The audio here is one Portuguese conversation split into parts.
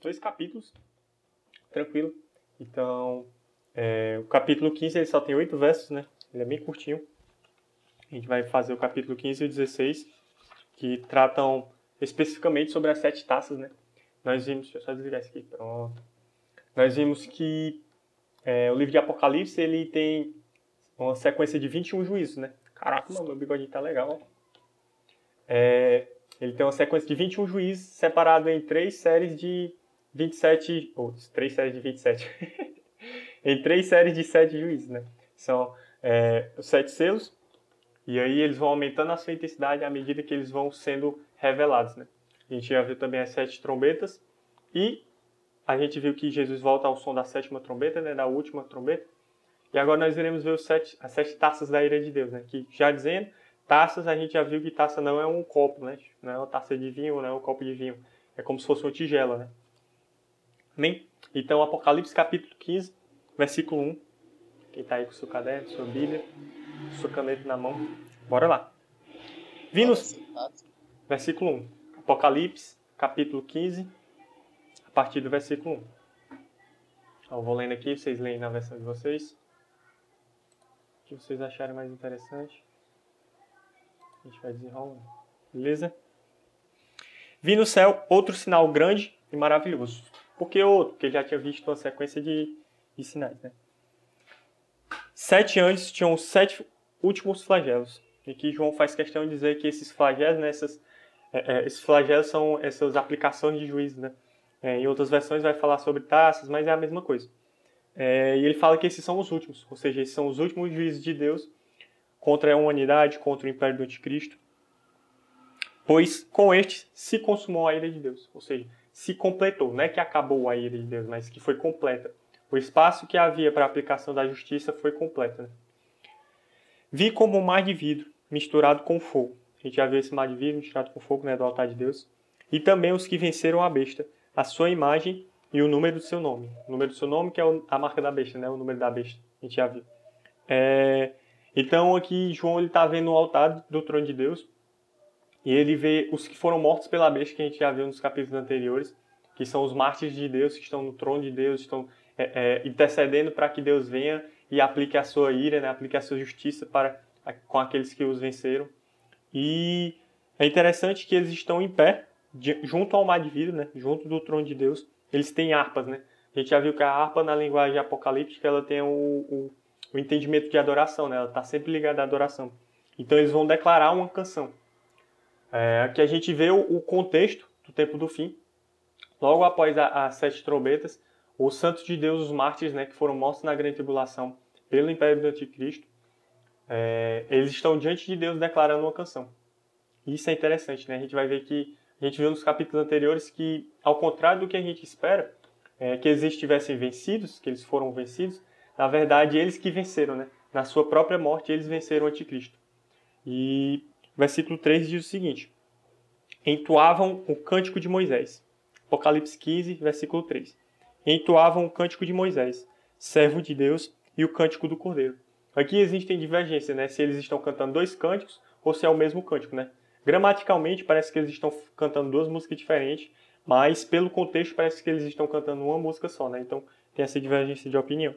dois capítulos, tranquilo. Então, é, o capítulo 15 ele só tem oito versos, né? Ele é bem curtinho. A gente vai fazer o capítulo 15 e 16, que tratam especificamente sobre as sete taças, né? Nós vimos, deixa eu só desligar isso aqui, pronto. Nós vimos que é, o livro de Apocalipse ele tem uma sequência de 21 juízos, né? Caraca, mano, meu bigodinho tá legal, ó. É, ele tem uma sequência de 21 juízes separado em três séries de 27. Ou, três séries de 27. em três séries de sete juízes, né? São é, os sete selos, e aí eles vão aumentando a sua intensidade à medida que eles vão sendo revelados, né? A gente já viu também as sete trombetas, e a gente viu que Jesus volta ao som da sétima trombeta, né? Da última trombeta. E agora nós iremos ver os sete, as sete taças da ira de Deus, né? Que já dizendo, taças a gente já viu que taça não é um copo, né? Não é uma taça de vinho, não é um copo de vinho. É como se fosse uma tigela, né? Então, Apocalipse capítulo 15, versículo 1. Quem está aí com seu caderno, sua Bíblia, sua caneta na mão. Bora lá. Vinos, versículo 1. Apocalipse capítulo 15, a partir do versículo 1. Eu vou lendo aqui, vocês leem na versão de vocês que vocês acharem mais interessante. A gente vai desenrolando. Beleza? Vi no céu outro sinal grande e maravilhoso. Por que outro? Porque já tinha visto uma sequência de, de sinais, né? Sete anjos tinham sete últimos flagelos. E que João faz questão de dizer que esses flagelos, né, essas, é, é, esses flagelos são essas aplicações de juízo, né? É, em outras versões vai falar sobre taças, mas é a mesma coisa. É, e ele fala que esses são os últimos, ou seja, esses são os últimos juízes de Deus contra a humanidade, contra o império do anticristo. Pois com este se consumou a ira de Deus, ou seja, se completou, não é que acabou a ira de Deus, mas que foi completa. O espaço que havia para a aplicação da justiça foi completo. Né? Vi como um mar de vidro misturado com fogo. A gente já viu esse mar de vidro misturado com fogo né, do altar de Deus. E também os que venceram a besta, a sua imagem e o número do seu nome. O número do seu nome, que é a marca da besta, né? O número da besta. A gente já viu. É... Então aqui João está vendo o altar do trono de Deus e ele vê os que foram mortos pela besta que a gente já viu nos capítulos anteriores, que são os mártires de Deus que estão no trono de Deus, estão é, é, intercedendo para que Deus venha e aplique a sua ira, né? aplique a sua justiça para com aqueles que os venceram. E é interessante que eles estão em pé junto ao mar de vidro, né? junto do trono de Deus eles têm harpas, né? A gente já viu que a harpa na linguagem apocalíptica ela tem o, o, o entendimento de adoração, né? Ela está sempre ligada à adoração. Então eles vão declarar uma canção. É, aqui a gente vê o, o, contexto do tempo do fim. Logo após as sete trombetas, os santos de Deus, os mártires, né, que foram mortos na grande tribulação pelo império do anticristo, é, eles estão diante de Deus declarando uma canção. Isso é interessante, né? A gente vai ver que a gente viu nos capítulos anteriores que, ao contrário do que a gente espera, é, que eles estivessem vencidos, que eles foram vencidos, na verdade, eles que venceram, né? Na sua própria morte, eles venceram o anticristo. E versículo 3 diz o seguinte: Entoavam o cântico de Moisés. Apocalipse 15, versículo 3. Entoavam o cântico de Moisés, servo de Deus, e o cântico do Cordeiro. Aqui existem divergências, né? Se eles estão cantando dois cânticos ou se é o mesmo cântico, né? Gramaticalmente parece que eles estão cantando duas músicas diferentes, mas pelo contexto parece que eles estão cantando uma música só, né? Então tem essa divergência de opinião.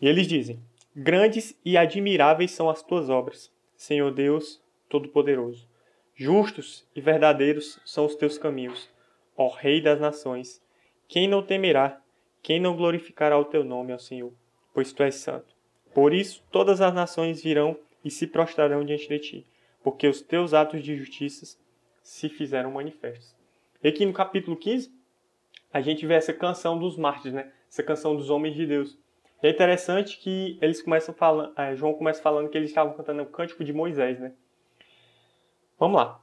E eles dizem: Grandes e admiráveis são as tuas obras, Senhor Deus Todo-Poderoso. Justos e verdadeiros são os teus caminhos, ó Rei das nações. Quem não temerá, quem não glorificará o teu nome, ó Senhor, pois tu és santo. Por isso todas as nações virão e se prostrarão diante de ti porque os teus atos de justiça se fizeram manifestos. E aqui no capítulo 15, a gente vê essa canção dos mártires, né? Essa canção dos homens de Deus. É interessante que eles começam falando, é, João começa falando que eles estavam cantando o cântico de Moisés, né? Vamos lá.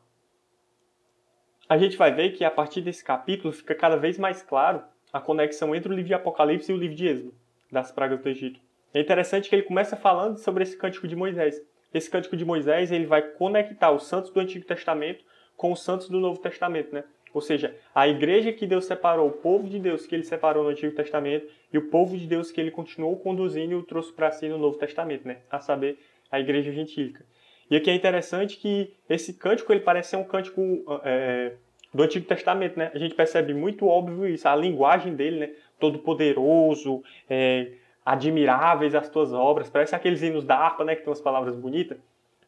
A gente vai ver que a partir desse capítulo fica cada vez mais claro a conexão entre o livro de Apocalipse e o livro de Êxodo, das pragas do Egito. É interessante que ele começa falando sobre esse cântico de Moisés esse cântico de Moisés ele vai conectar os santos do Antigo Testamento com os santos do Novo Testamento, né? Ou seja, a igreja que Deus separou, o povo de Deus que ele separou no Antigo Testamento e o povo de Deus que ele continuou conduzindo e o trouxe para si no Novo Testamento, né? A saber, a igreja gentílica. E aqui é interessante que esse cântico ele parece ser um cântico é, do Antigo Testamento, né? A gente percebe muito óbvio isso, a linguagem dele, né? Todo poderoso, é, admiráveis as tuas obras, parece aqueles hinos da harpa, né? Que tem umas palavras bonitas.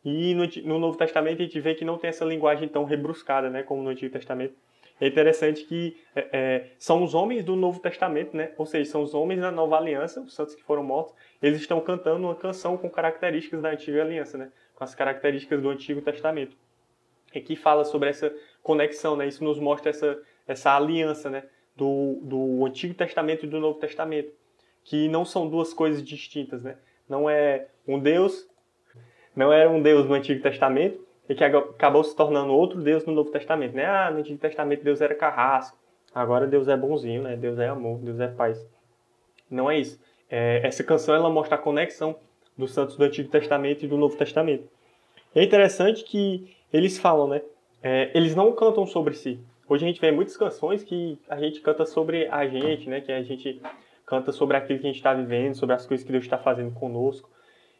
E no, no, Novo Testamento a gente vê que não tem essa linguagem tão rebruscada, né? Como no Antigo Testamento. É interessante que é, é, são os homens do Novo Testamento, né? Ou seja, são os homens da Nova Aliança, os santos que foram mortos. Eles estão cantando uma canção com características da Antiga Aliança, né? Com as características do Antigo Testamento. E que fala sobre essa conexão, né? Isso nos mostra essa, essa aliança, né? Do, do Antigo Testamento e do Novo Testamento. Que não são duas coisas distintas, né? Não é um Deus não era um Deus no Antigo Testamento e que acabou se tornando outro Deus no Novo Testamento, né? Ah, no Antigo Testamento Deus era carrasco, agora Deus é bonzinho, né? Deus é amor, Deus é paz. Não é isso. É, essa canção ela mostra a conexão dos santos do Antigo Testamento e do Novo Testamento. É interessante que eles falam, né? É, eles não cantam sobre si. Hoje a gente vê muitas canções que a gente canta sobre a gente, né? Que a gente canta sobre aquilo que a gente está vivendo, sobre as coisas que Deus está fazendo conosco.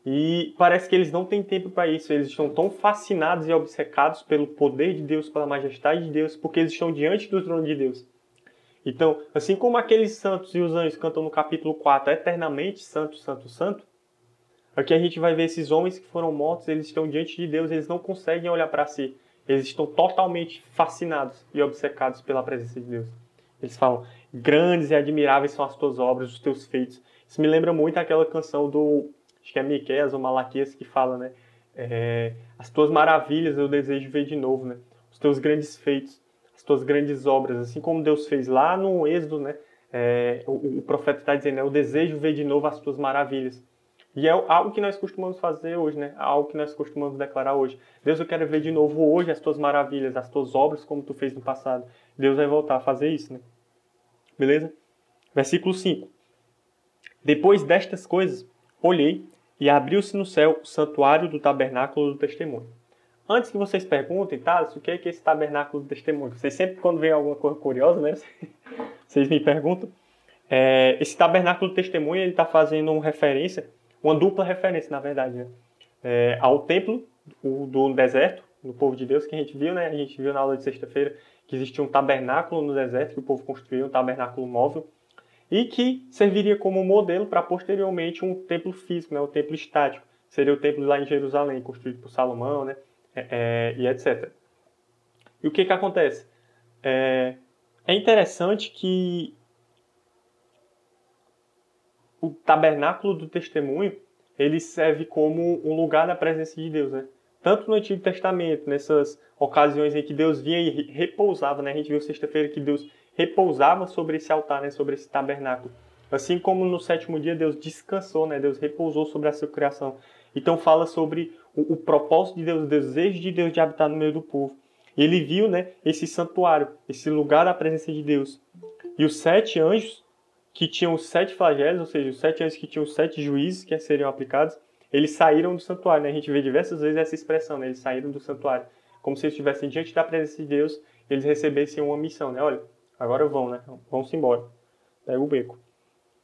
E parece que eles não têm tempo para isso. Eles estão tão fascinados e obcecados pelo poder de Deus, pela majestade de Deus, porque eles estão diante do trono de Deus. Então, assim como aqueles santos e os anjos cantam no capítulo 4, eternamente santo, santo, santo, aqui a gente vai ver esses homens que foram mortos, eles estão diante de Deus, eles não conseguem olhar para si. Eles estão totalmente fascinados e obcecados pela presença de Deus. Eles falam: Grandes e admiráveis são as tuas obras, os teus feitos. Isso me lembra muito aquela canção do acho que é Miqueias ou Malaquias que fala, né? É, as tuas maravilhas eu desejo ver de novo, né? Os teus grandes feitos, as tuas grandes obras, assim como Deus fez lá no Êxodo, né? É, o, o, profeta está dizendo, né? eu desejo ver de novo as tuas maravilhas. E é algo que nós costumamos fazer hoje, né? Algo que nós costumamos declarar hoje. Deus, eu quero ver de novo hoje as tuas maravilhas, as tuas obras como tu fez no passado. Deus vai voltar a fazer isso, né? Beleza? Versículo 5. Depois destas coisas, olhei e abriu-se no céu o santuário do tabernáculo do testemunho. Antes que vocês perguntem, tá, o que é, que é esse tabernáculo do testemunho? Vocês sempre, quando vem alguma coisa curiosa, né, vocês me perguntam. É, esse tabernáculo do testemunho, ele está fazendo uma referência, uma dupla referência, na verdade, né, é, ao templo do, do deserto, do povo de Deus, que a gente viu, né, a gente viu na aula de sexta-feira, que existia um tabernáculo no deserto, que o povo construiu, um tabernáculo móvel, e que serviria como modelo para posteriormente um templo físico, né, o templo estático, seria o templo lá em Jerusalém, construído por Salomão, né, é, é, e etc. E o que que acontece? É, é interessante que o tabernáculo do testemunho ele serve como um lugar da presença de Deus, né? Tanto no Antigo Testamento, nessas ocasiões em que Deus vinha e repousava, né? A gente viu sexta-feira que Deus repousava sobre esse altar, né, sobre esse tabernáculo. Assim como no sétimo dia Deus descansou, né, Deus repousou sobre a sua criação. Então fala sobre o, o propósito de Deus, o desejo de Deus de habitar no meio do povo. E ele viu, né, esse santuário, esse lugar da presença de Deus. E os sete anjos que tinham sete flagelos, ou seja, os sete anjos que tinham sete juízes que seriam aplicados, eles saíram do santuário. Né? A gente vê diversas vezes essa expressão, né? eles saíram do santuário. Como se eles estivessem diante da presença de Deus, eles recebessem uma missão, né? Olha, Agora vão, né? Vão-se embora. Pega o beco.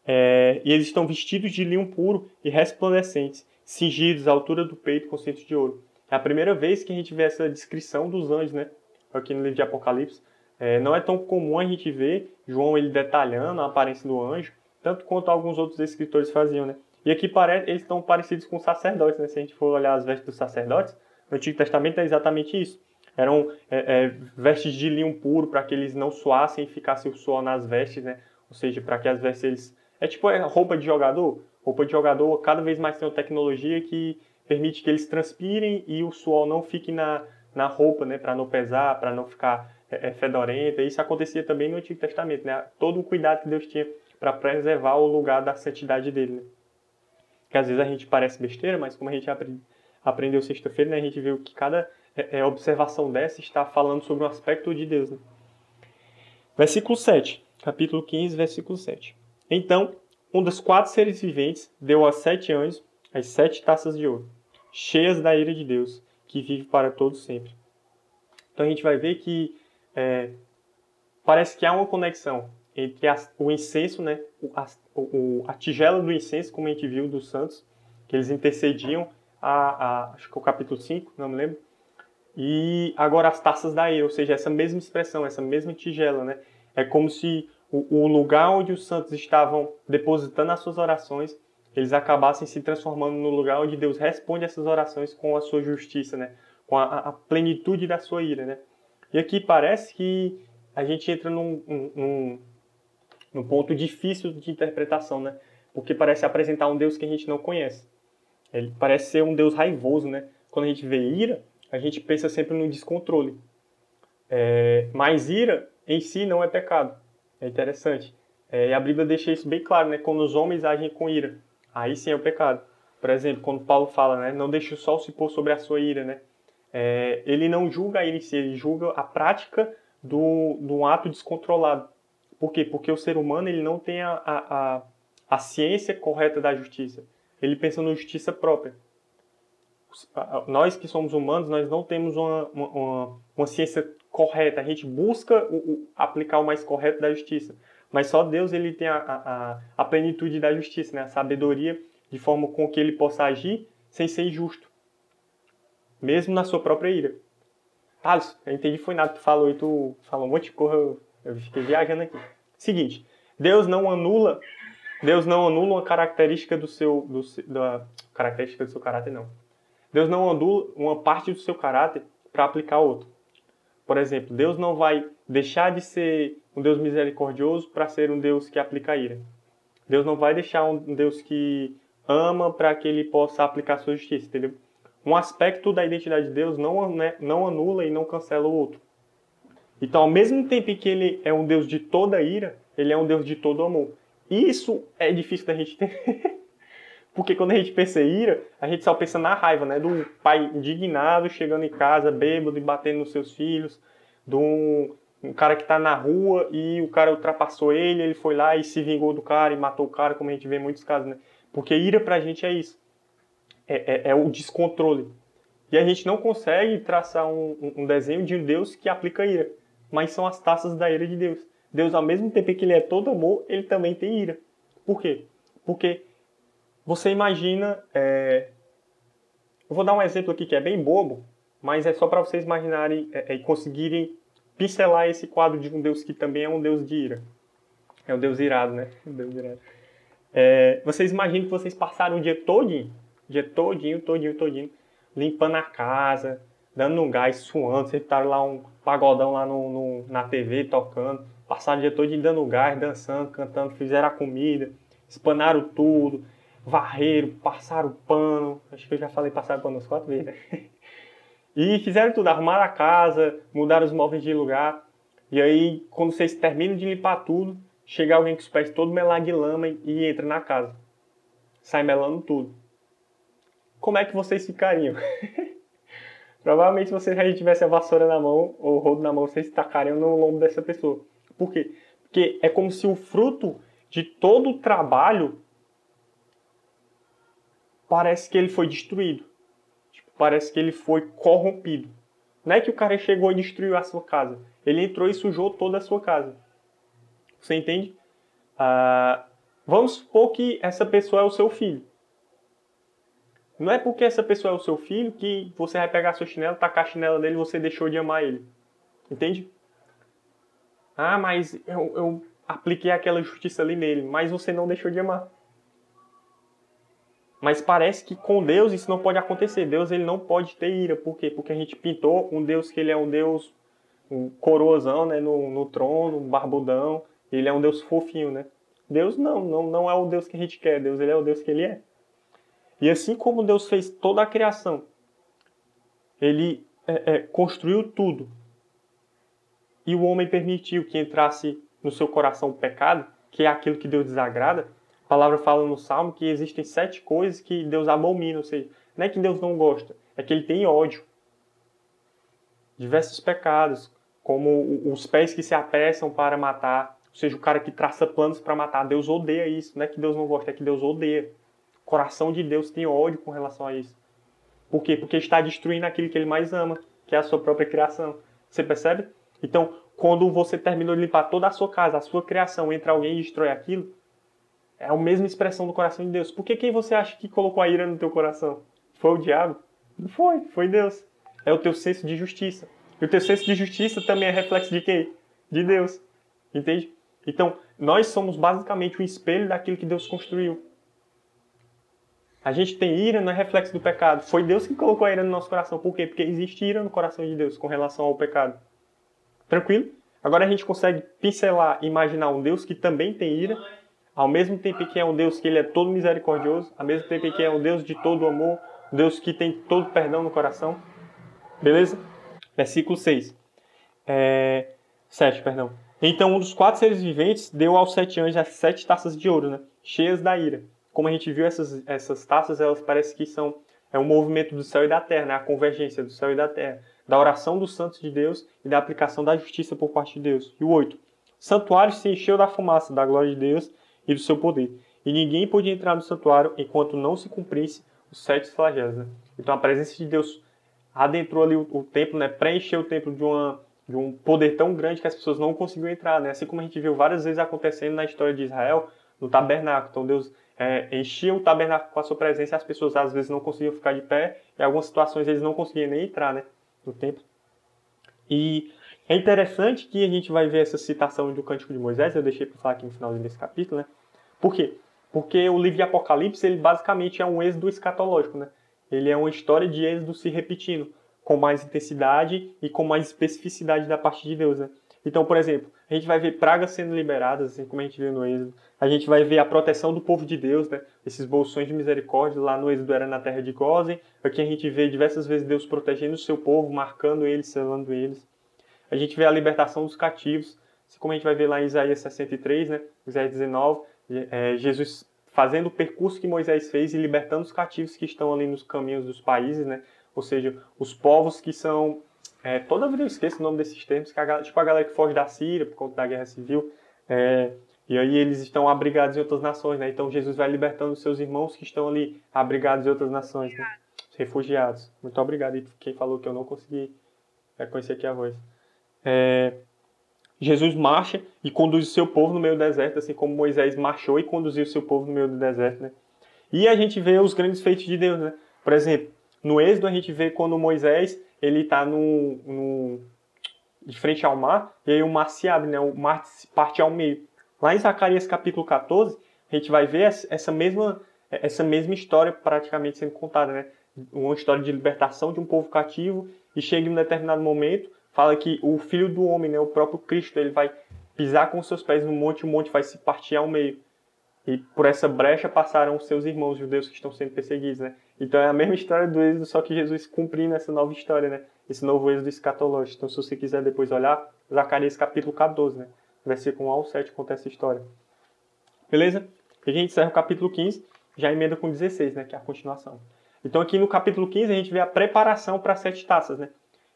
É, e eles estão vestidos de linho puro e resplandecentes, cingidos à altura do peito com cintos de ouro. É a primeira vez que a gente vê essa descrição dos anjos, né? Aqui no livro de Apocalipse. É, não é tão comum a gente ver João ele detalhando a aparência do anjo, tanto quanto alguns outros escritores faziam, né? E aqui parece, eles estão parecidos com sacerdotes, né? Se a gente for olhar as vestes dos sacerdotes, no Antigo Testamento é exatamente isso eram é, é, vestes de linho puro para que eles não suassem e ficasse o suor nas vestes, né? Ou seja, para que as vestes eles... É tipo é roupa de jogador. Roupa de jogador cada vez mais tem uma tecnologia que permite que eles transpirem e o suor não fique na, na roupa, né? Para não pesar, para não ficar fedorenta. Isso acontecia também no Antigo Testamento, né? Todo o cuidado que Deus tinha para preservar o lugar da santidade dele, né? Que às vezes a gente parece besteira, mas como a gente aprendeu sexta-feira, né? A gente viu que cada é, é, observação dessa está falando sobre um aspecto de Deus. Né? Versículo 7, capítulo 15, versículo 7. Então, um dos quatro seres viventes deu aos sete anjos as sete taças de ouro, cheias da ira de Deus, que vive para todos sempre. Então a gente vai ver que é, parece que há uma conexão entre o incenso, né, a, o, a tigela do incenso, como a gente viu dos santos, que eles intercediam, a, a, acho que o capítulo 5, não me lembro, e agora as taças da ira, ou seja, essa mesma expressão, essa mesma tigela, né? É como se o, o lugar onde os santos estavam depositando as suas orações, eles acabassem se transformando no lugar onde Deus responde essas orações com a sua justiça, né? Com a, a plenitude da sua ira, né? E aqui parece que a gente entra num, num, num ponto difícil de interpretação, né? Porque parece apresentar um Deus que a gente não conhece. Ele parece ser um Deus raivoso, né? Quando a gente vê ira, a gente pensa sempre no descontrole. É, mas ira em si não é pecado. É interessante. É, e a Bíblia deixa isso bem claro, né? Quando os homens agem com ira, aí sim é o pecado. Por exemplo, quando Paulo fala, né? Não deixe o sol se pôr sobre a sua ira, né? É, ele não julga em si, ele julga a prática do, do ato descontrolado. Por quê? Porque o ser humano ele não tem a, a, a, a ciência correta da justiça. Ele pensa na justiça própria. Nós que somos humanos, nós não temos uma, uma, uma ciência correta. A gente busca o, o, aplicar o mais correto da justiça. Mas só Deus ele tem a, a, a plenitude da justiça, né? a sabedoria de forma com que ele possa agir sem ser injusto. Mesmo na sua própria ira. Alisson, eu entendi foi nada que tu falou e tu falou um monte de coisa, eu, fiquei viajando aqui. Seguinte, Deus não anula, Deus não anula uma característica do seu, do, da característica do seu caráter, não. Deus não anula uma parte do seu caráter para aplicar outro. Por exemplo, Deus não vai deixar de ser um Deus misericordioso para ser um Deus que aplica ira. Deus não vai deixar um Deus que ama para que ele possa aplicar sua justiça, entendeu? Um aspecto da identidade de Deus não, né, não anula e não cancela o outro. Então, ao mesmo tempo que ele é um Deus de toda ira, ele é um Deus de todo amor. Isso é difícil da gente ter. Porque quando a gente pensa em ira, a gente só pensa na raiva, né? Do pai indignado chegando em casa, bêbado e batendo nos seus filhos, de um, um cara que está na rua e o cara ultrapassou ele, ele foi lá e se vingou do cara e matou o cara, como a gente vê em muitos casos, né? Porque ira pra gente é isso. É, é, é o descontrole. E a gente não consegue traçar um, um, desenho de um Deus que aplica ira. Mas são as taças da ira de Deus. Deus, ao mesmo tempo que ele é todo amor, ele também tem ira. Por quê? Porque você imagina. É... Eu vou dar um exemplo aqui que é bem bobo, mas é só para vocês imaginarem é, e é, conseguirem pincelar esse quadro de um Deus que também é um Deus de ira. É um Deus irado, né? Um Deus irado. É, vocês imaginam que vocês passaram o dia todinho, dia todinho, todinho, todinho, limpando a casa, dando um gás, suando, vocês estavam lá um pagodão lá no, no, na TV tocando, passaram o dia todinho dando gás, dançando, cantando, fizeram a comida, espanaram tudo, varreram, passaram pano, acho que eu já falei passaram pano umas quatro vezes, né? E fizeram tudo, arrumaram a casa, mudaram os móveis de lugar. E aí, quando vocês terminam de limpar tudo, chega alguém com os pés todo melado de lama e entra na casa. Sai melando tudo. Como é que vocês ficariam? Provavelmente se vocês já tivessem a vassoura na mão ou o rodo na mão, vocês tacariam no lombo dessa pessoa. Por quê? Porque é como se o fruto de todo o trabalho parece que ele foi destruído. Tipo, parece que ele foi corrompido. Não é que o cara chegou e destruiu a sua casa. Ele entrou e sujou toda a sua casa. Você entende? Ah, vamos supor que essa pessoa é o seu filho. Não é porque essa pessoa é o seu filho que você vai pegar seu chinelo, tacar a chinela dele e você deixou de amar ele. Entende? Ah, mas eu, eu apliquei aquela justiça ali nele, mas você não deixou de amar. Mas parece que com Deus isso não pode acontecer. Deus ele não pode ter ira. Por quê? Porque a gente pintou um Deus que ele é um Deus um coroazão, né, no, no trono, um barbudão. Ele é um Deus fofinho, né? Deus não, não, não é o Deus que a gente quer. Deus ele é o Deus que ele é. E assim como Deus fez toda a criação, ele é, é, construiu tudo. E o homem permitiu que entrasse no seu coração o pecado, que é aquilo que Deus desagrada palavra fala no Salmo que existem sete coisas que Deus abomina, ou seja, não é que Deus não gosta, é que ele tem ódio. Diversos pecados, como os pés que se apressam para matar, ou seja, o cara que traça planos para matar. Deus odeia isso, não é que Deus não gosta, é que Deus odeia. Coração de Deus tem ódio com relação a isso. Por quê? Porque está destruindo aquilo que ele mais ama, que é a sua própria criação. Você percebe? Então, quando você terminou de limpar toda a sua casa, a sua criação, entra alguém e destrói aquilo, é a mesma expressão do coração de Deus. Por que quem você acha que colocou a ira no teu coração? Foi o diabo? Não foi, foi Deus. é o teu senso de justiça. E o teu senso de justiça também é reflexo de quem? De Deus. Entende? Então, nós somos basicamente o espelho daquilo que Deus construiu. A gente tem ira, não é reflexo do pecado. Foi Deus que colocou a ira no nosso coração. Por quê? Porque existe ira no coração de Deus com relação ao pecado. Tranquilo? Agora a gente consegue pincelar, imaginar um Deus que também tem ira, ao mesmo tempo que é um Deus que ele é todo misericordioso, ao mesmo tempo que é um Deus de todo amor, Deus que tem todo perdão no coração. Beleza? Versículo 6. É... 7, perdão. Então um dos quatro seres viventes deu aos sete anjos as sete taças de ouro, né? cheias da ira. Como a gente viu, essas, essas taças, elas parecem que são é um movimento do céu e da terra, né? a convergência do céu e da terra, da oração dos santos de Deus e da aplicação da justiça por parte de Deus. E o 8. O santuário se encheu da fumaça da glória de Deus e do seu poder. E ninguém podia entrar no santuário enquanto não se cumprisse os sete flagelos. Né? Então a presença de Deus adentrou ali o, o templo, né? preencheu o templo de uma de um poder tão grande que as pessoas não conseguiam entrar, né? Assim como a gente viu várias vezes acontecendo na história de Israel, no tabernáculo. Então Deus é, o tabernáculo com a sua presença e as pessoas às vezes não conseguiam ficar de pé, em algumas situações eles não conseguiam nem entrar, né? No templo. E é interessante que a gente vai ver essa citação do Cântico de Moisés, eu deixei para falar aqui no final desse capítulo, né? Por quê? Porque o livro de Apocalipse, ele basicamente é um êxodo escatológico, né? Ele é uma história de êxodo se repetindo com mais intensidade e com mais especificidade da parte de Deus, né? Então, por exemplo, a gente vai ver pragas sendo liberadas, assim como a gente viu no Êxodo. A gente vai ver a proteção do povo de Deus, né? Esses bolsões de misericórdia lá no Êxodo era na terra de Gozen. Aqui a gente vê diversas vezes Deus protegendo o seu povo, marcando eles, selando eles. A gente vê a libertação dos cativos, assim como a gente vai ver lá em Isaías 63, né? Isaías 19, é, Jesus fazendo o percurso que Moisés fez e libertando os cativos que estão ali nos caminhos dos países, né? ou seja, os povos que são. É, toda vida eu esqueço o nome desses termos, que a, tipo a galera que foge da Síria por conta da guerra civil, é, e aí eles estão abrigados em outras nações, né? Então Jesus vai libertando os seus irmãos que estão ali abrigados em outras nações, né? Os refugiados. Muito obrigado. E quem falou que eu não consegui reconhecer aqui a voz. É, Jesus marcha e conduz o seu povo no meio do deserto, assim como Moisés marchou e conduziu o seu povo no meio do deserto, né? E a gente vê os grandes feitos de Deus, né? Por exemplo, no Êxodo a gente vê quando Moisés ele está no, no, de frente ao mar e aí o mar se abre, né? o mar parte ao meio. Lá em Zacarias capítulo 14 a gente vai ver essa mesma, essa mesma história praticamente sendo contada, né? uma história de libertação de um povo cativo e chega em um determinado momento fala que o filho do homem, né, o próprio Cristo, ele vai pisar com seus pés no monte, o monte vai se partir ao meio. E por essa brecha passaram os seus irmãos judeus que estão sendo perseguidos, né? Então é a mesma história do êxodo, só que Jesus cumprindo essa nova história, né? Esse novo êxodo escatológico. Então se você quiser depois olhar, Zacarias capítulo 14, né? Versículo 1 ao 7 conta essa história. Beleza? E a gente encerra o capítulo 15, já emenda com 16, né? Que é a continuação. Então aqui no capítulo 15 a gente vê a preparação para sete taças, né?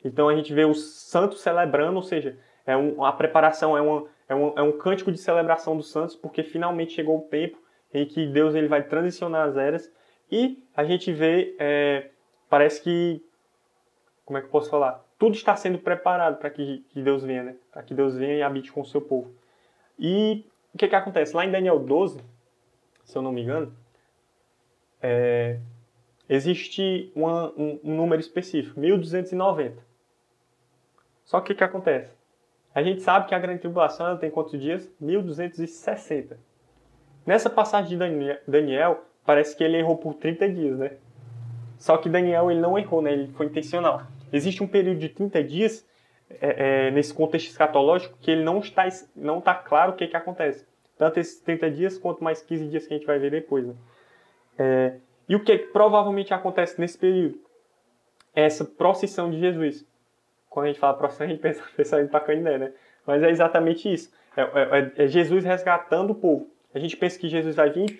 Então a gente vê os santos celebrando, ou seja, é um, a preparação é uma é um, é um cântico de celebração dos santos, porque finalmente chegou o tempo em que Deus ele vai transicionar as eras e a gente vê, é, parece que, como é que eu posso falar? Tudo está sendo preparado para que, que Deus venha, né? Para que Deus venha e habite com o seu povo. E o que que acontece? Lá em Daniel 12, se eu não me engano, é, existe uma, um, um número específico, 1290. Só que o que acontece? A gente sabe que a grande tribulação tem quantos dias? 1260. Nessa passagem de Daniel, parece que ele errou por 30 dias, né? Só que Daniel ele não errou, né? Ele foi intencional. Existe um período de 30 dias é, é, nesse contexto escatológico que ele não está, não está claro o que, que acontece. Tanto esses 30 dias quanto mais 15 dias que a gente vai ver depois. Né? É, e o que provavelmente acontece nesse período? É essa procissão de Jesus quando a gente fala procissão, a gente pensa, pensa em Pacanindé, né? Mas é exatamente isso. É, é, é, Jesus resgatando o povo. A gente pensa que Jesus vai vir e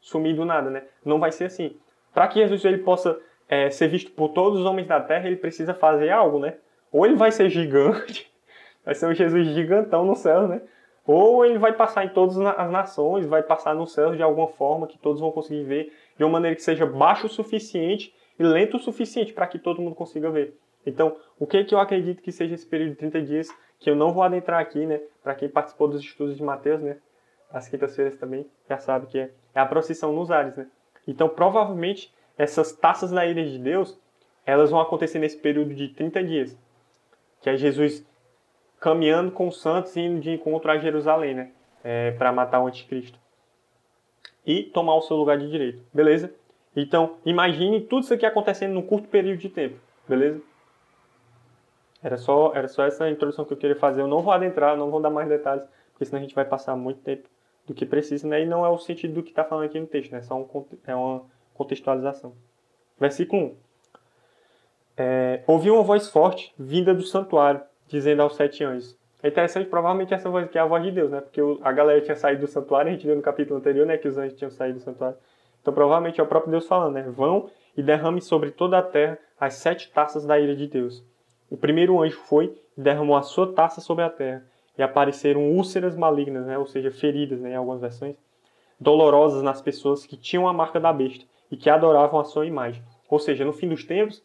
sumir do nada, né? Não vai ser assim. Para que Jesus ele possa é, ser visto por todos os homens da terra, ele precisa fazer algo, né? Ou ele vai ser gigante, vai ser um Jesus gigantão no céu, né? Ou ele vai passar em todas as nações, vai passar no céu de alguma forma que todos vão conseguir ver, de uma maneira que seja baixo o suficiente e lento o suficiente para que todo mundo consiga ver. Então, o que, que eu acredito que seja esse período de 30 dias, que eu não vou adentrar aqui, né? Para quem participou dos estudos de Mateus, né? As quintas-feiras também já sabe que é, é a procissão nos ares, né? Então, provavelmente, essas taças da ira de Deus elas vão acontecer nesse período de 30 dias, que é Jesus caminhando com os santos e indo de encontro a Jerusalém, né? É, para matar o anticristo. E tomar o seu lugar de direito, beleza? Então, imagine tudo isso aqui acontecendo num curto período de tempo, beleza? Era só, era só essa introdução que eu queria fazer. Eu não vou adentrar, não vou dar mais detalhes, porque senão a gente vai passar muito tempo do que precisa, né? E não é o sentido do que está falando aqui no texto, né? É só um, é uma contextualização. Versículo 1. É, ouvi uma voz forte vinda do santuário, dizendo aos sete anjos. É interessante, provavelmente essa voz aqui é a voz de Deus, né? Porque a galera tinha saído do santuário, a gente viu no capítulo anterior, né? Que os anjos tinham saído do santuário. Então provavelmente é o próprio Deus falando, né? Vão e derrame sobre toda a terra as sete taças da ira de Deus. O primeiro anjo foi e derramou a sua taça sobre a terra, e apareceram úlceras malignas, né? ou seja, feridas né? em algumas versões, dolorosas nas pessoas que tinham a marca da besta e que adoravam a sua imagem. Ou seja, no fim dos tempos,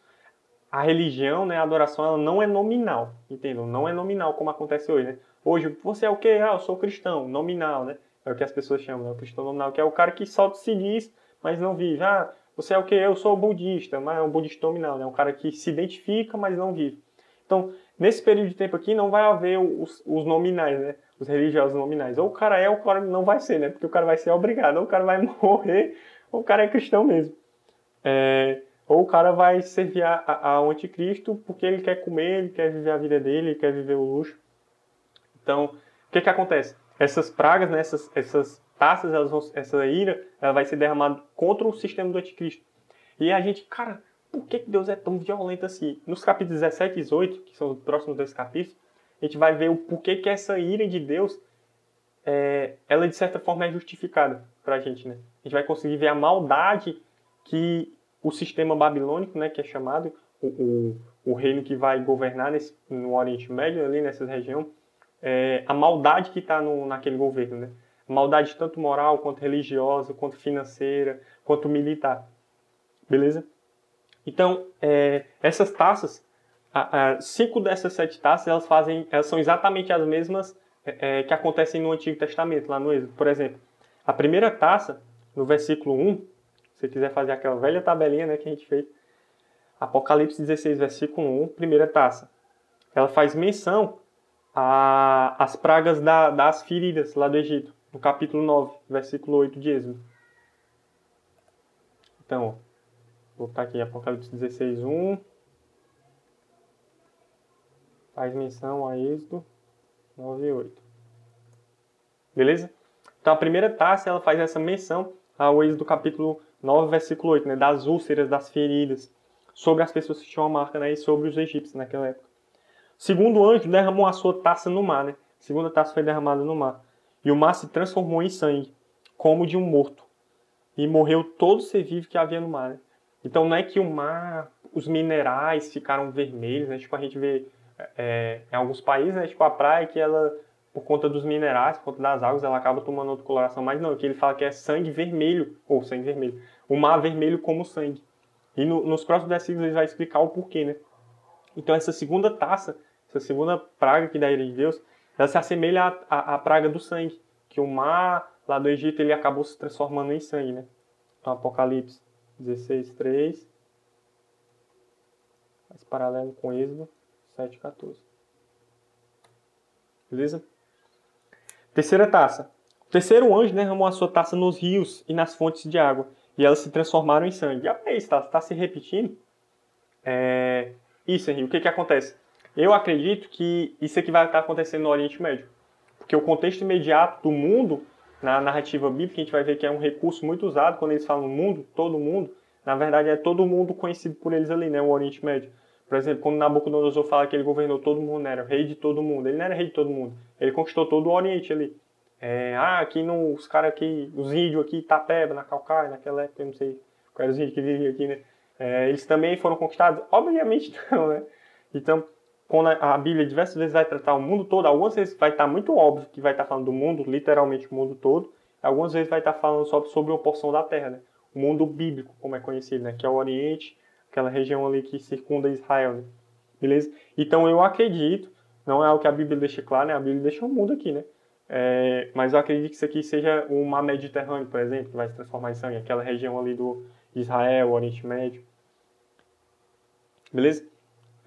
a religião, né, a adoração, ela não é nominal, entendam? Não é nominal como acontece hoje, né? Hoje, você é o quê? Ah, eu sou cristão, nominal, né? É o que as pessoas chamam, né? O cristão nominal, que é o cara que só se diz, mas não vive. Ah, você é o quê? Eu sou budista, mas é um budista nominal, né? Um cara que se identifica, mas não vive. Então, nesse período de tempo aqui, não vai haver os, os nominais, né? Os religiosos nominais. Ou o cara é, ou o cara não vai ser, né? Porque o cara vai ser obrigado, ou o cara vai morrer, ou o cara é cristão mesmo. É, ou o cara vai servir ao anticristo porque ele quer comer, ele quer viver a vida dele, ele quer viver o luxo. Então, o que que acontece? Essas pragas, né, essas, essas taças, vão, essa ira, ela vai ser derramada contra o sistema do anticristo. E a gente, cara, por que Deus é tão violento assim? Nos capítulos 17 e 18, que são os próximos dois capítulos, a gente vai ver o porquê que essa ira de Deus, é, ela de certa forma é justificada para a gente, né? A gente vai conseguir ver a maldade que o sistema babilônico, né, que é chamado o, o, o reino que vai governar nesse, no Oriente Médio, ali nessa região, é, a maldade que está naquele governo, né? Maldade tanto moral, quanto religiosa, quanto financeira, quanto militar. Beleza? Então, é, essas taças, a, a, cinco dessas sete taças, elas fazem, elas são exatamente as mesmas é, é, que acontecem no Antigo Testamento, lá no Êxodo. Por exemplo, a primeira taça, no versículo 1, se você quiser fazer aquela velha tabelinha né, que a gente fez, Apocalipse 16, versículo 1, primeira taça. Ela faz menção às pragas da, das feridas lá do Egito, no capítulo 9, versículo 8 de Êxodo. Então, Vou botar aqui Apocalipse 16, 1. Faz menção a Êxodo 9 e 8. Beleza? Então a primeira taça ela faz essa menção ao Êxodo capítulo 9, versículo 8, né? Das úlceras, das feridas, sobre as pessoas que tinham a marca, né? E sobre os egípcios naquela época. O segundo anjo derramou a sua taça no mar, né? A segunda taça foi derramada no mar. E o mar se transformou em sangue, como de um morto. E morreu todo ser vivo que havia no mar. Né? Então não é que o mar, os minerais ficaram vermelhos, né? Tipo, a gente vê é, em alguns países, né? Tipo, a praia que ela, por conta dos minerais, por conta das águas, ela acaba tomando outra coloração. Mas não, aqui ele fala que é sangue vermelho, ou sangue vermelho. O mar vermelho como sangue. E no, nos próximos versículos ele vai explicar o porquê, né? Então essa segunda taça, essa segunda praga que da ira de Deus, ela se assemelha à, à, à praga do sangue. Que o mar lá do Egito ele acabou se transformando em sangue, né? Então Apocalipse 16, 3. Faz paralelo com Êxodo 7, 14. Beleza? Terceira taça. O terceiro anjo derramou a sua taça nos rios e nas fontes de água, e elas se transformaram em sangue. E é isso, está tá se repetindo. É... Isso, Henrique, o que, que acontece? Eu acredito que isso aqui vai estar acontecendo no Oriente Médio. Porque o contexto imediato do mundo na narrativa bíblica, a gente vai ver que é um recurso muito usado quando eles falam mundo, todo mundo. Na verdade, é todo mundo conhecido por eles ali, né? O Oriente Médio. Por exemplo, quando Nabucodonosor fala que ele governou todo mundo, né? era rei de todo mundo. Ele não era rei de todo mundo. Ele conquistou todo o Oriente ali. É, ah, aqui no, os caras aqui, os índios aqui, Itapeba, na Calcaia, naquela época, eu não sei quais os índios que viviam aqui, né? É, eles também foram conquistados? Obviamente não, né? Então, quando a Bíblia diversas vezes vai tratar o mundo todo, algumas vezes vai estar muito óbvio que vai estar falando do mundo, literalmente o mundo todo, algumas vezes vai estar falando só sobre uma porção da terra, né? O mundo bíblico, como é conhecido, né? Que é o Oriente, aquela região ali que circunda Israel, né? Beleza? Então eu acredito, não é algo que a Bíblia deixa claro, né? A Bíblia deixa o mundo aqui, né? É, mas eu acredito que isso aqui seja o mar Mediterrâneo, por exemplo, que vai se transformar em sangue, aquela região ali do Israel, Oriente Médio. Beleza?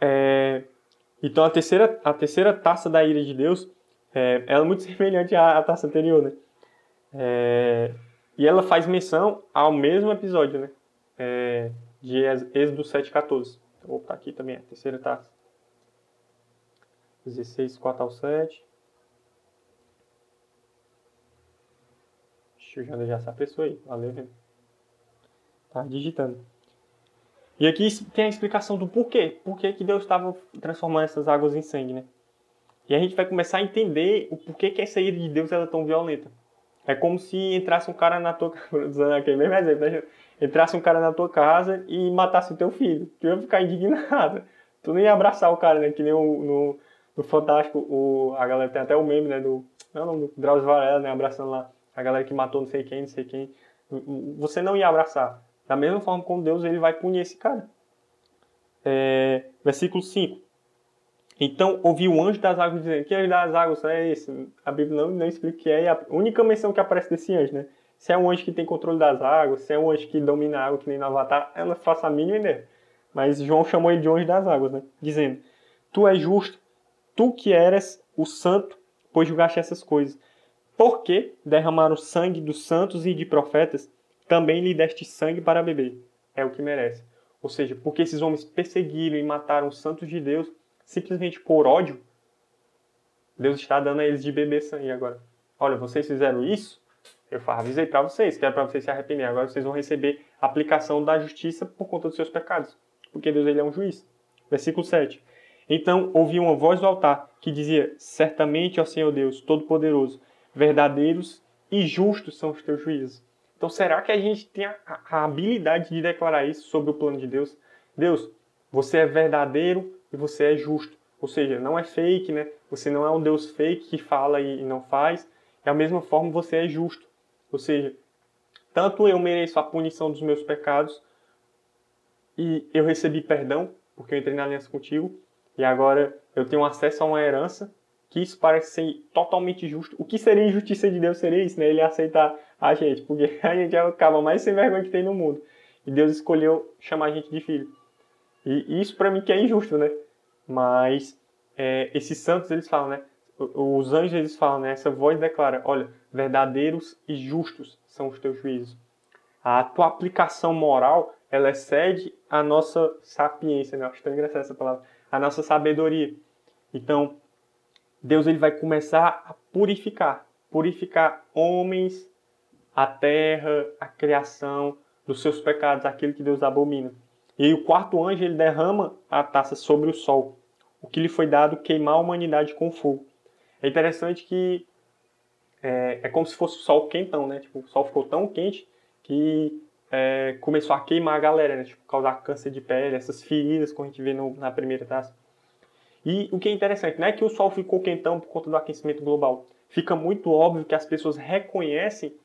É, então a terceira, a terceira taça da ira de Deus, é, ela é muito semelhante à, à taça anterior, né? É, e ela faz menção ao mesmo episódio, né? É, de Êxodo 7,14. Vou botar aqui também a terceira taça. 16, 4 ao 7. Deixa eu já deixar essa pessoa aí. Valeu, gente. Tá digitando. E aqui tem a explicação do porquê. Por que Deus estava transformando essas águas em sangue, né? E a gente vai começar a entender o porquê que essa ira de Deus era tão violenta. É como se entrasse um cara na tua usando aquele mesmo exemplo, né? Entrasse um cara na tua casa e matasse o teu filho. Tu ia ficar indignado. Tu não ia abraçar o cara, né? Que nem o, no, no Fantástico, o, a galera tem até o meme, né? Do, não, não, do Drauzio Varela, né? Abraçando lá a galera que matou não sei quem, não sei quem. Você não ia abraçar. Da mesma forma como Deus ele vai punir esse cara. É, versículo 5. Então ouviu o anjo das águas dizendo: Que anjo das águas é esse? A Bíblia não, não explica o que é. E a única menção que aparece desse anjo, né? Se é um anjo que tem controle das águas, se é um anjo que domina a água, que nem no Avatar, eu não faço a mínima ideia. Mas João chamou ele de anjo das águas, né? Dizendo: Tu és justo, tu que eras o santo, pois julgaste essas coisas. Porque derramaram sangue dos santos e de profetas também lhe deste sangue para beber. É o que merece. Ou seja, porque esses homens perseguiram e mataram os santos de Deus simplesmente por ódio, Deus está dando a eles de beber sangue agora. Olha, vocês fizeram isso, eu avisei para vocês, que era para vocês se arrepender. Agora vocês vão receber a aplicação da justiça por conta dos seus pecados. Porque Deus ele é um juiz. Versículo 7. Então ouvi uma voz do altar que dizia: Certamente, ó Senhor Deus, Todo-Poderoso, verdadeiros e justos são os teus juízos. Então, será que a gente tem a, a habilidade de declarar isso sobre o plano de Deus? Deus, você é verdadeiro e você é justo. Ou seja, não é fake, né? Você não é um Deus fake que fala e não faz. Da mesma forma, você é justo. Ou seja, tanto eu mereço a punição dos meus pecados e eu recebi perdão, porque eu entrei na aliança contigo, e agora eu tenho acesso a uma herança que isso parece ser totalmente justo. O que seria injustiça de Deus seria isso, né? Ele aceitar a gente, porque a gente é o cabo mais sem vergonha que tem no mundo. E Deus escolheu chamar a gente de filho. E isso para mim que é injusto, né? Mas é, esses santos, eles falam, né? Os anjos, eles falam, né? Essa voz declara, olha, verdadeiros e justos são os teus juízos. A tua aplicação moral, ela excede a nossa sapiência, né? acho tão engraçada essa palavra. A nossa sabedoria. Então, Deus ele vai começar a purificar, purificar homens, a terra, a criação dos seus pecados, aquilo que Deus abomina. E aí o quarto anjo ele derrama a taça sobre o sol, o que lhe foi dado queimar a humanidade com fogo. É interessante que é, é como se fosse o sol quentão, né? Tipo, o sol ficou tão quente que é, começou a queimar a galera, né? Tipo, causar câncer de pele, essas feridas que a gente vê no, na primeira taça. E o que é interessante, não é que o Sol ficou quentão por conta do aquecimento global. Fica muito óbvio que as pessoas reconhecem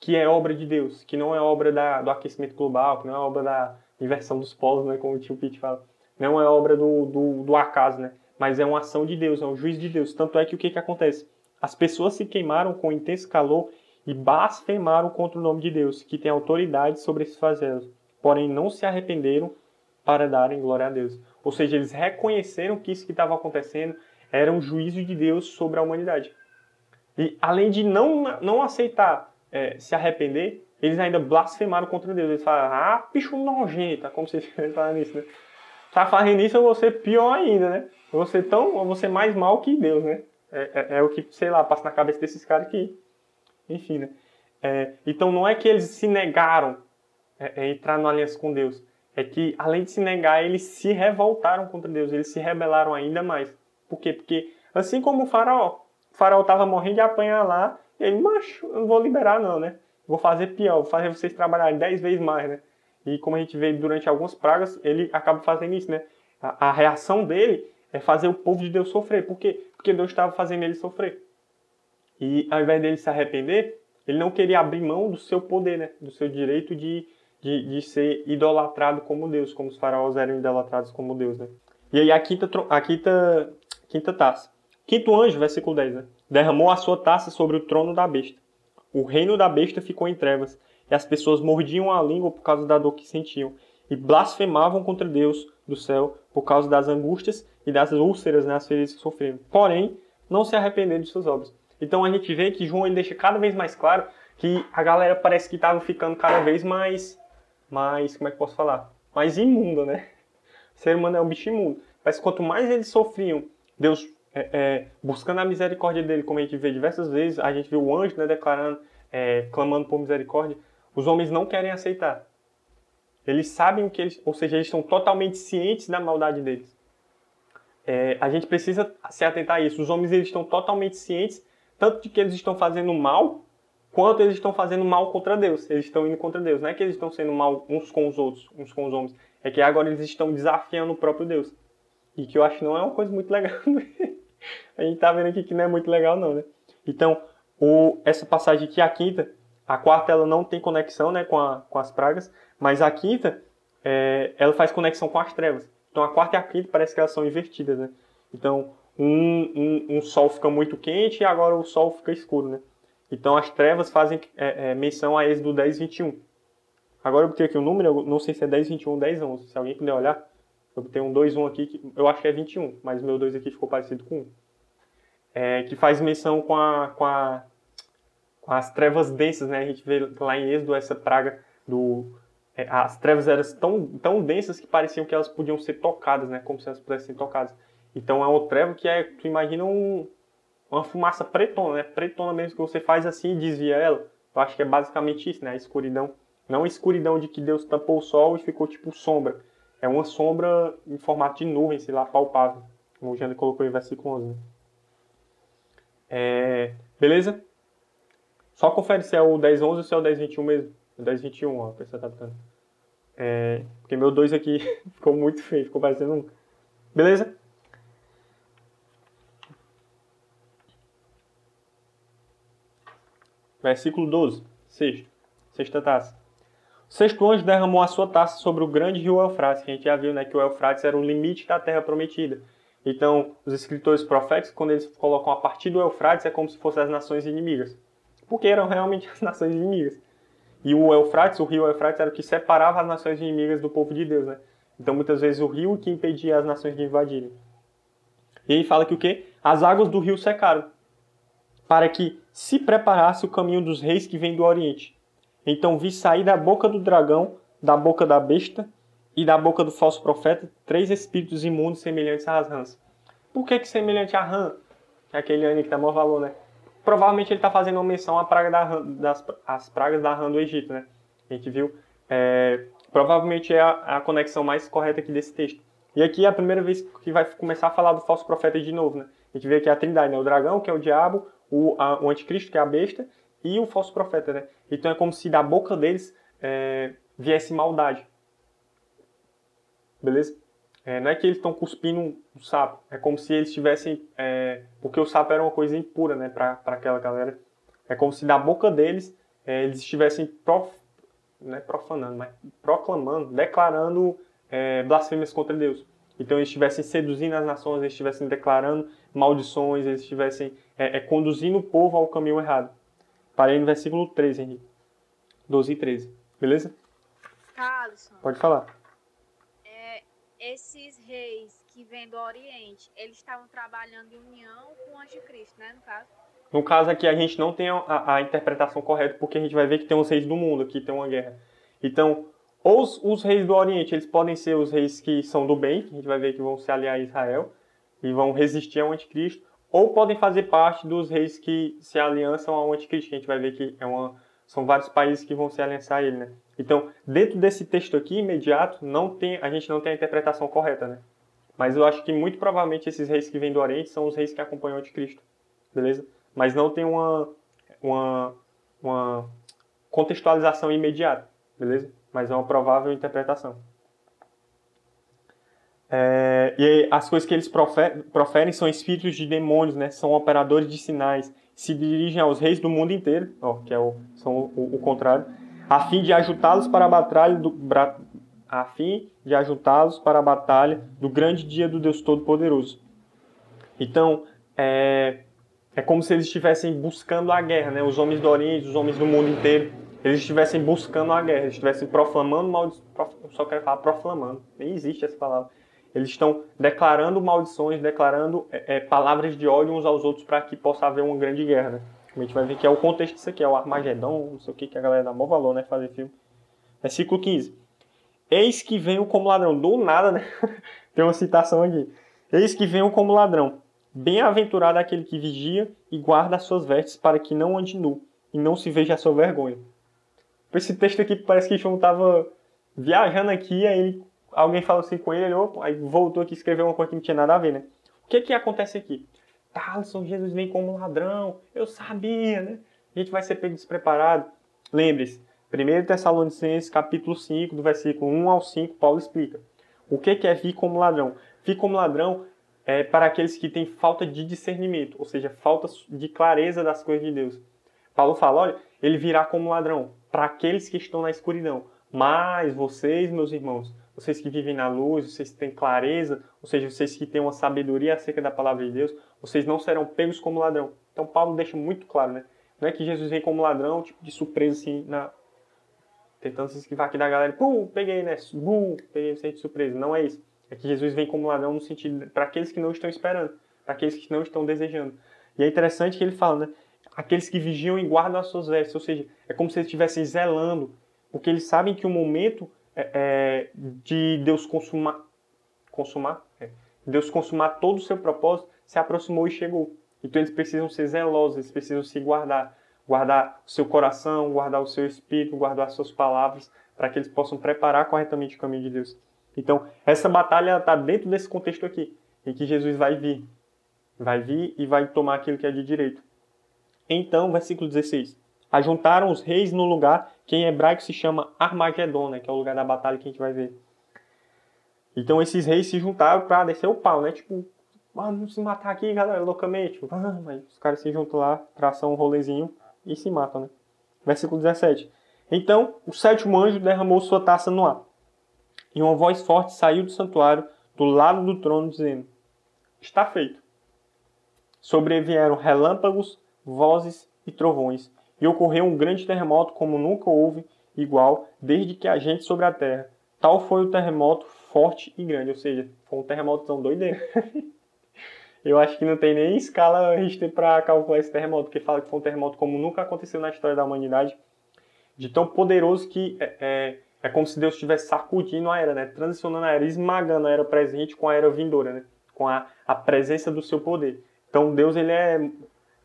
que é obra de Deus, que não é obra da, do aquecimento global, que não é obra da inversão dos polos, né, como o tio Pete fala. Não é obra do, do, do acaso, né? Mas é uma ação de Deus, é um juiz de Deus. Tanto é que o que, que acontece? As pessoas se queimaram com intenso calor e blasfemaram contra o nome de Deus, que tem autoridade sobre esses fazelos. Porém, não se arrependeram para darem glória a Deus. Ou seja, eles reconheceram que isso que estava acontecendo era um juízo de Deus sobre a humanidade. E além de não, não aceitar é, se arrepender, eles ainda blasfemaram contra Deus. Eles falaram, ah, bicho nojento, como se falam isso, né? Tá fazendo isso, eu vou ser pior ainda, né? Eu vou ser tão, eu vou ser mais mal que Deus, né? É, é, é o que, sei lá, passa na cabeça desses caras que, enfim, né? É, então não é que eles se negaram a é, é entrar na aliança com Deus, é que, além de se negar, eles se revoltaram contra Deus, eles se rebelaram ainda mais. Por quê? Porque, assim como o faraó, o faraó estava morrendo de apanhar lá, ele, macho, eu não vou liberar não, né? Vou fazer pior, vou fazer vocês trabalharem dez vezes mais, né? E como a gente vê durante algumas pragas, ele acaba fazendo isso, né? A, a reação dele é fazer o povo de Deus sofrer. Por quê? Porque Deus estava fazendo ele sofrer. E ao invés dele se arrepender, ele não queria abrir mão do seu poder, né? Do seu direito de de, de ser idolatrado como Deus, como os faraós eram idolatrados como Deus, né? E aí a quinta, a quinta, quinta taça. Quinto anjo, versículo 10, né? Derramou a sua taça sobre o trono da besta. O reino da besta ficou em trevas, e as pessoas mordiam a língua por causa da dor que sentiam, e blasfemavam contra Deus do céu por causa das angústias e das úlceras nas feridas que sofreram. Porém, não se arrepender de suas obras. Então a gente vê que João ele deixa cada vez mais claro que a galera parece que estava ficando cada vez mais, mais, como é que posso falar? Mais imunda, né? O ser humano é um bicho imundo. Mas quanto mais eles sofriam, Deus é, é, buscando a misericórdia dele, como a gente vê diversas vezes, a gente viu o anjo né, declarando, é, clamando por misericórdia, os homens não querem aceitar. Eles sabem o que eles, ou seja, eles estão totalmente cientes da maldade deles. É, a gente precisa se atentar a isso. Os homens eles estão totalmente cientes tanto de que eles estão fazendo mal, quanto eles estão fazendo mal contra Deus. Eles estão indo contra Deus. Não é que eles estão sendo mal uns com os outros, uns com os homens. É que agora eles estão desafiando o próprio Deus. E que eu acho que não é uma coisa muito legal. a gente tá vendo aqui que não é muito legal não, né? Então, o, essa passagem aqui, a quinta, a quarta ela não tem conexão né, com, a, com as pragas, mas a quinta é, ela faz conexão com as trevas. Então a quarta e a quinta parece que elas são invertidas, né? Então um, um, um sol fica muito quente e agora o sol fica escuro, né? Então as trevas fazem é, é, menção a Êxodo 10, 21. Agora eu botei aqui o um número, eu não sei se é 10, 21 ou 10, 11. Se alguém puder olhar, eu botei um 2, 1 aqui, que eu acho que é 21, mas meu 2 aqui ficou parecido com 1. É, que faz menção com, a, com, a, com as trevas densas, né? A gente vê lá em Êxodo essa praga do... É, as trevas eram tão, tão densas que pareciam que elas podiam ser tocadas, né? Como se elas pudessem ser tocadas. Então é um trevo que é, tu imagina um, uma fumaça pretona, né? Pretona mesmo que você faz assim e desvia ela. Eu acho que é basicamente isso, né? A escuridão. Não a escuridão de que Deus tampou o sol e ficou tipo sombra. É uma sombra em formato de nuvem, sei lá, palpável. Como o Jânio colocou em versículo 11. Né? É, beleza? Só confere se é o 10.11 ou se é o 10.21 mesmo. O 10.21, ó, a pessoa tá botando. É, porque meu 2 aqui ficou muito feio, ficou parecendo um. Beleza? Versículo 12, sexto, sexta taça. Sexto derramou a sua taça sobre o grande rio Eufrates, que a gente já viu né, que o Eufrates era o limite da terra prometida. Então, os escritores proféticos, quando eles colocam a partir do Eufrates, é como se fossem as nações inimigas. Porque eram realmente as nações inimigas. E o Eufrates, o rio Eufrates, era o que separava as nações inimigas do povo de Deus. Né? Então, muitas vezes, o rio que impedia as nações de invadirem. E ele fala que o quê? As águas do rio secaram para que se preparasse o caminho dos reis que vêm do Oriente. Então vi sair da boca do dragão, da boca da besta e da boca do falso profeta três espíritos imundos semelhantes às rãs. Por que, que semelhante a rã? É aquele ano que dá maior valor, né? Provavelmente ele está fazendo uma menção à praga da rã, das as pragas da rã do Egito, né? A gente viu. É, provavelmente é a, a, conexão mais correta aqui desse texto. E aqui é a primeira vez que vai começar a falar do falso profeta de novo, né? A gente vê aqui a trindade, né? O dragão, que é o diabo, o, a, o anticristo, que é a besta, e o falso profeta, né? Então é como se da boca deles é, viesse maldade. Beleza? É, não é que eles estão cuspindo um sapo, é como se eles tivessem. É, porque o sapo era uma coisa impura, né, para aquela galera. É como se da boca deles é, eles estivessem prof, né, profanando, mas proclamando, declarando é, blasfêmias contra Deus. Então eles estivessem seduzindo as nações, eles estivessem declarando maldições, eles estivessem é, é, conduzindo o povo ao caminho errado. Parei no versículo 13, Henrique. 12 e 13. Beleza? Carlson. Pode falar. É, esses reis que vêm do Oriente, eles estavam trabalhando em união com o anticristo, né, no caso? No caso aqui, a gente não tem a, a interpretação correta, porque a gente vai ver que tem os reis do mundo, aqui tem uma guerra. Então, os, os reis do Oriente, eles podem ser os reis que são do bem, que a gente vai ver que vão se aliar a Israel e vão resistir ao anticristo, ou podem fazer parte dos reis que se aliançam ao anticristo, a gente vai ver que é uma, são vários países que vão se aliançar a ele, né? Então, dentro desse texto aqui, imediato, não tem, a gente não tem a interpretação correta, né? Mas eu acho que muito provavelmente esses reis que vêm do Oriente são os reis que acompanham o anticristo, beleza? Mas não tem uma, uma, uma contextualização imediata, beleza? mas é uma provável interpretação. É, e as coisas que eles proferem são espíritos de demônios, né? São operadores de sinais. Se dirigem aos reis do mundo inteiro, ó, que é o, são o, o contrário, a fim de ajudá-los para a batalha do a fim de ajudá-los para a batalha do grande dia do Deus Todo-Poderoso. Então, é, é como se eles estivessem buscando a guerra, né? Os homens do Oriente, os homens do mundo inteiro eles estivessem buscando a guerra, eles estivessem proclamando mal, só quero falar proclamando, nem existe essa palavra. Eles estão declarando maldições, declarando é, é, palavras de ódio uns aos outros para que possa haver uma grande guerra, né? A gente vai ver que é o contexto disso aqui, é o Armagedon, não sei o que, que a galera dá maior valor, né? Fazer filme. Versículo 15. Eis que venho como ladrão. Do nada, né? Tem uma citação aqui. Eis que venho como ladrão. Bem-aventurado aquele que vigia e guarda as suas vestes para que não ande nu e não se veja a sua vergonha. Esse texto aqui parece que João estava viajando aqui, aí ele, alguém falou assim com ele, ele opa, aí voltou aqui escreveu uma coisa que não tinha nada a ver, né? O que que acontece aqui? Thaleson, Jesus vem como ladrão, eu sabia, né? A gente vai ser pego despreparado. Lembre-se, 1 Tessalonicenses, capítulo 5, do versículo 1 ao 5, Paulo explica. O que é vir como ladrão? Vir como ladrão é para aqueles que têm falta de discernimento, ou seja, falta de clareza das coisas de Deus. Paulo fala, olha, ele virá como ladrão para aqueles que estão na escuridão. Mas vocês, meus irmãos, vocês que vivem na luz, vocês que têm clareza, ou seja, vocês que têm uma sabedoria acerca da palavra de Deus, vocês não serão pegos como ladrão. Então Paulo deixa muito claro, né? Não é que Jesus vem como ladrão, tipo de surpresa assim, na... tentando se esquivar aqui da galera, pum, peguei, né? Bum, peguei você surpresa. Não é isso. É que Jesus vem como ladrão no sentido para aqueles que não estão esperando, para aqueles que não estão desejando. E é interessante que ele fala, né? Aqueles que vigiam e guardam as suas vestes, ou seja, é como se eles estivessem zelando, porque eles sabem que o momento é, é, de Deus consumar, consumar, é, Deus consumar todo o seu propósito se aproximou e chegou. Então eles precisam ser zelosos, eles precisam se guardar, guardar o seu coração, guardar o seu espírito, guardar as suas palavras, para que eles possam preparar corretamente o caminho de Deus. Então essa batalha está dentro desse contexto aqui, em que Jesus vai vir, vai vir e vai tomar aquilo que é de direito. Então, versículo 16. Ajuntaram os reis no lugar que em hebraico se chama Armagedon, né, que é o lugar da batalha que a gente vai ver. Então esses reis se juntaram para descer o pau, né? Tipo, vamos se matar aqui, galera, loucamente. Ah, mas os caras se juntam lá, traçam um rolezinho e se matam, né? Versículo 17. Então o sétimo anjo derramou sua taça no ar. E uma voz forte saiu do santuário, do lado do trono, dizendo: Está feito. Sobrevieram relâmpagos, vozes e trovões, e ocorreu um grande terremoto como nunca houve igual desde que a gente sobre a terra. Tal foi o terremoto forte e grande, ou seja, foi um terremoto tão doideiro. Eu acho que não tem nem escala Richter para calcular esse terremoto, porque fala que foi um terremoto como nunca aconteceu na história da humanidade, de tão poderoso que é, é, é como se Deus estivesse sacudindo a era, né? transicionando a era, esmagando a era presente com a era vindoura, né? com a, a presença do seu poder. Então Deus ele é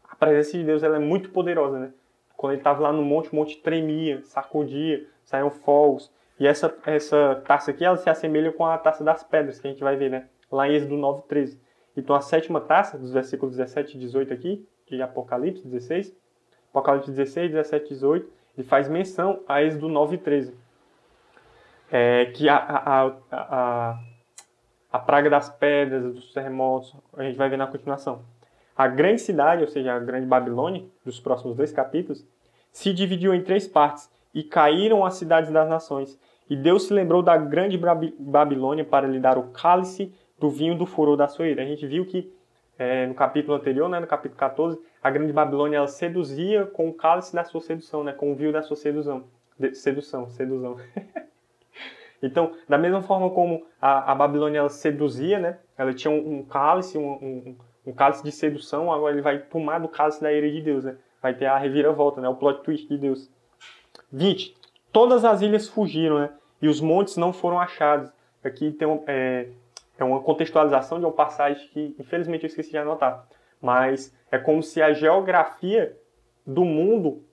a presença de Deus ela é muito poderosa, né? Quando ele estava lá no monte, o monte tremia, sacudia, saíam fogos. E essa, essa taça aqui, ela se assemelha com a taça das pedras, que a gente vai ver, né? Lá em Êxodo 9, 13. Então a sétima taça, dos versículos 17 e 18 aqui, de Apocalipse 16, Apocalipse 16, 17 e 18, ele faz menção a Êxodo 9 e 13. É, que a, a, a, a, a praga das pedras, dos terremotos, a gente vai ver na continuação. A grande cidade, ou seja, a grande Babilônia, dos próximos dois capítulos, se dividiu em três partes e caíram as cidades das nações. E Deus se lembrou da grande Babilônia para lhe dar o cálice do vinho do furor da sua ira. A gente viu que é, no capítulo anterior, né, no capítulo 14, a grande Babilônia ela seduzia com o cálice da sua sedução, né, com o vinho da sua sedução. De, sedução, sedução. então, da mesma forma como a, a Babilônia ela seduzia, né, ela tinha um, um cálice, um, um, um cálice de sedução, agora ele vai tomar do cálice da ira de Deus, né? Vai ter a reviravolta, né? O plot twist de Deus. 20. Todas as ilhas fugiram, né? E os montes não foram achados. Aqui tem um, é, é uma contextualização de uma passagem que, infelizmente, eu esqueci de anotar. Mas é como se a geografia do mundo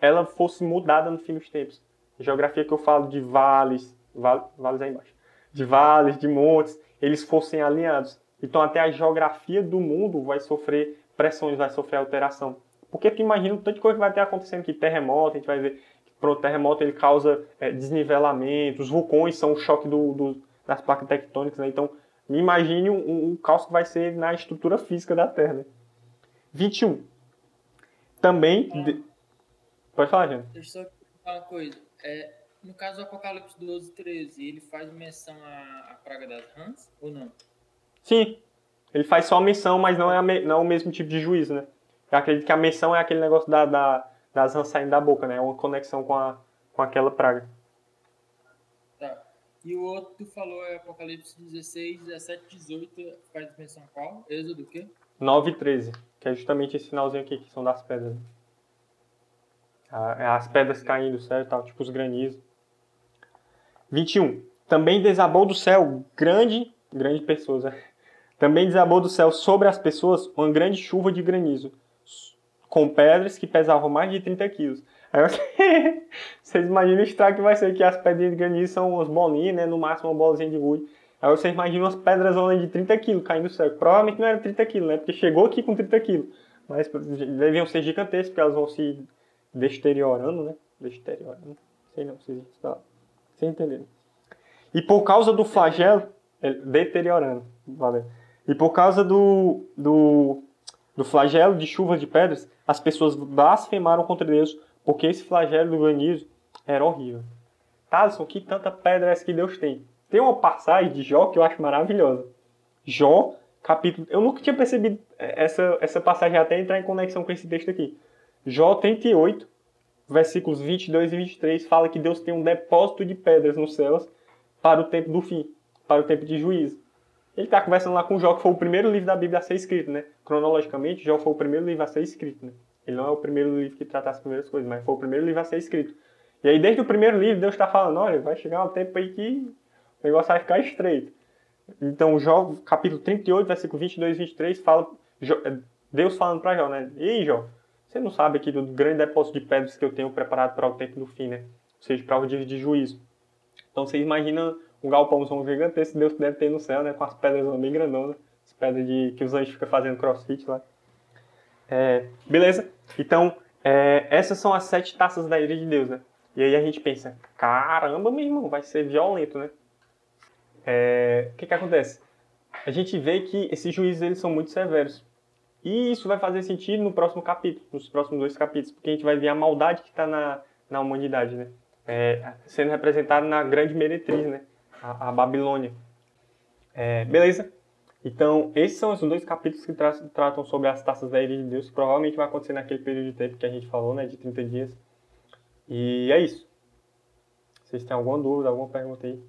ela fosse mudada no fim dos tempos. A geografia que eu falo de vales, vale, vales aí embaixo, de vales, de montes, eles fossem alinhados. Então até a geografia do mundo vai sofrer pressões, vai sofrer alteração. Porque tu imagina o tanto de coisa que vai ter acontecendo aqui, terremoto, a gente vai ver que o terremoto ele causa é, desnivelamento, os vulcões são o choque do, do, das placas tectônicas, né? Então imagine um, um caos que vai ser na estrutura física da Terra. Né? 21. Também... Ah. De... Pode falar, gente. Deixa eu só falar uma coisa. É, no caso do Apocalipse 12, 13, ele faz menção à, à praga das rãs ou não? Sim. Ele faz só a menção, mas não é, me, não é o mesmo tipo de juízo, né? Eu acredito que a menção é aquele negócio da, da, das rãs saindo da boca, né? É uma conexão com, a, com aquela praga. Tá. E o outro tu falou é Apocalipse 16, 17, 18, faz menção qual? Êxodo o quê? 9 e 13, que é justamente esse finalzinho aqui, que são das pedras. né? É As pedras caindo do céu e tal, tipo os granizos. 21. Também desabou do céu grande, grande pessoas, né? Também desabou do céu sobre as pessoas uma grande chuva de granizo, com pedras que pesavam mais de 30 quilos. Aí você- vocês imaginam o estrago que vai ser que as pedrinhas de granizo são umas bolinhas, né? No máximo uma bolazinha de gude. Aí você imagina umas pedras de 30 quilos caindo do céu. Provavelmente não era 30 quilos, né? Porque chegou aqui com 30 quilos. Mas deviam ser gigantescas, porque elas vão se deteriorando, né? Deteriorando. Sei não, vocês tá. Vocês entenderam. E por causa do flagelo. é, Deteriorando. Valeu. E por causa do, do, do flagelo de chuvas de pedras, as pessoas blasfemaram contra Deus, porque esse flagelo do granizo era horrível. Thaleson, que tanta pedra é essa que Deus tem? Tem uma passagem de Jó que eu acho maravilhosa. Jó, capítulo. Eu nunca tinha percebido essa, essa passagem até entrar em conexão com esse texto aqui. Jó 38, versículos 22 e 23, fala que Deus tem um depósito de pedras nos céus para o tempo do fim, para o tempo de juízo. Ele está conversando lá com Jó, que foi o primeiro livro da Bíblia a ser escrito, né? Cronologicamente, Jó foi o primeiro livro a ser escrito, né? Ele não é o primeiro livro que trata as primeiras coisas, mas foi o primeiro livro a ser escrito. E aí, desde o primeiro livro, Deus está falando, olha, vai chegar um tempo aí que o negócio vai ficar estreito. Então, Jó, capítulo 38, versículo 22 e 23, fala, Jó- Deus falando para Jó, né? Ei, Jó, você não sabe aqui do grande depósito de pedras que eu tenho preparado para o tempo do fim, né? Ou seja, para o dia de juízo. Então, você imagina um galpãozão gigantesco Deus deve ter no céu, né? Com as pedras bem grandonas. As pedras de, que os anjos ficam fazendo crossfit lá. É, beleza? Então, é, essas são as sete taças da ira de Deus, né? E aí a gente pensa, caramba, meu irmão, vai ser violento, né? É, o que que acontece? A gente vê que esses juízes eles são muito severos. E isso vai fazer sentido no próximo capítulo, nos próximos dois capítulos, porque a gente vai ver a maldade que está na, na humanidade, né? É, sendo representada na grande meretriz, né? A, Babilônia. É, beleza? Então, esses são os dois capítulos que tra tratam sobre as taças da ira de Deus, que provavelmente vai acontecer naquele período de tempo que a gente falou, né? De 30 dias. E é isso. Vocês têm alguma dúvida, alguma pergunta aí?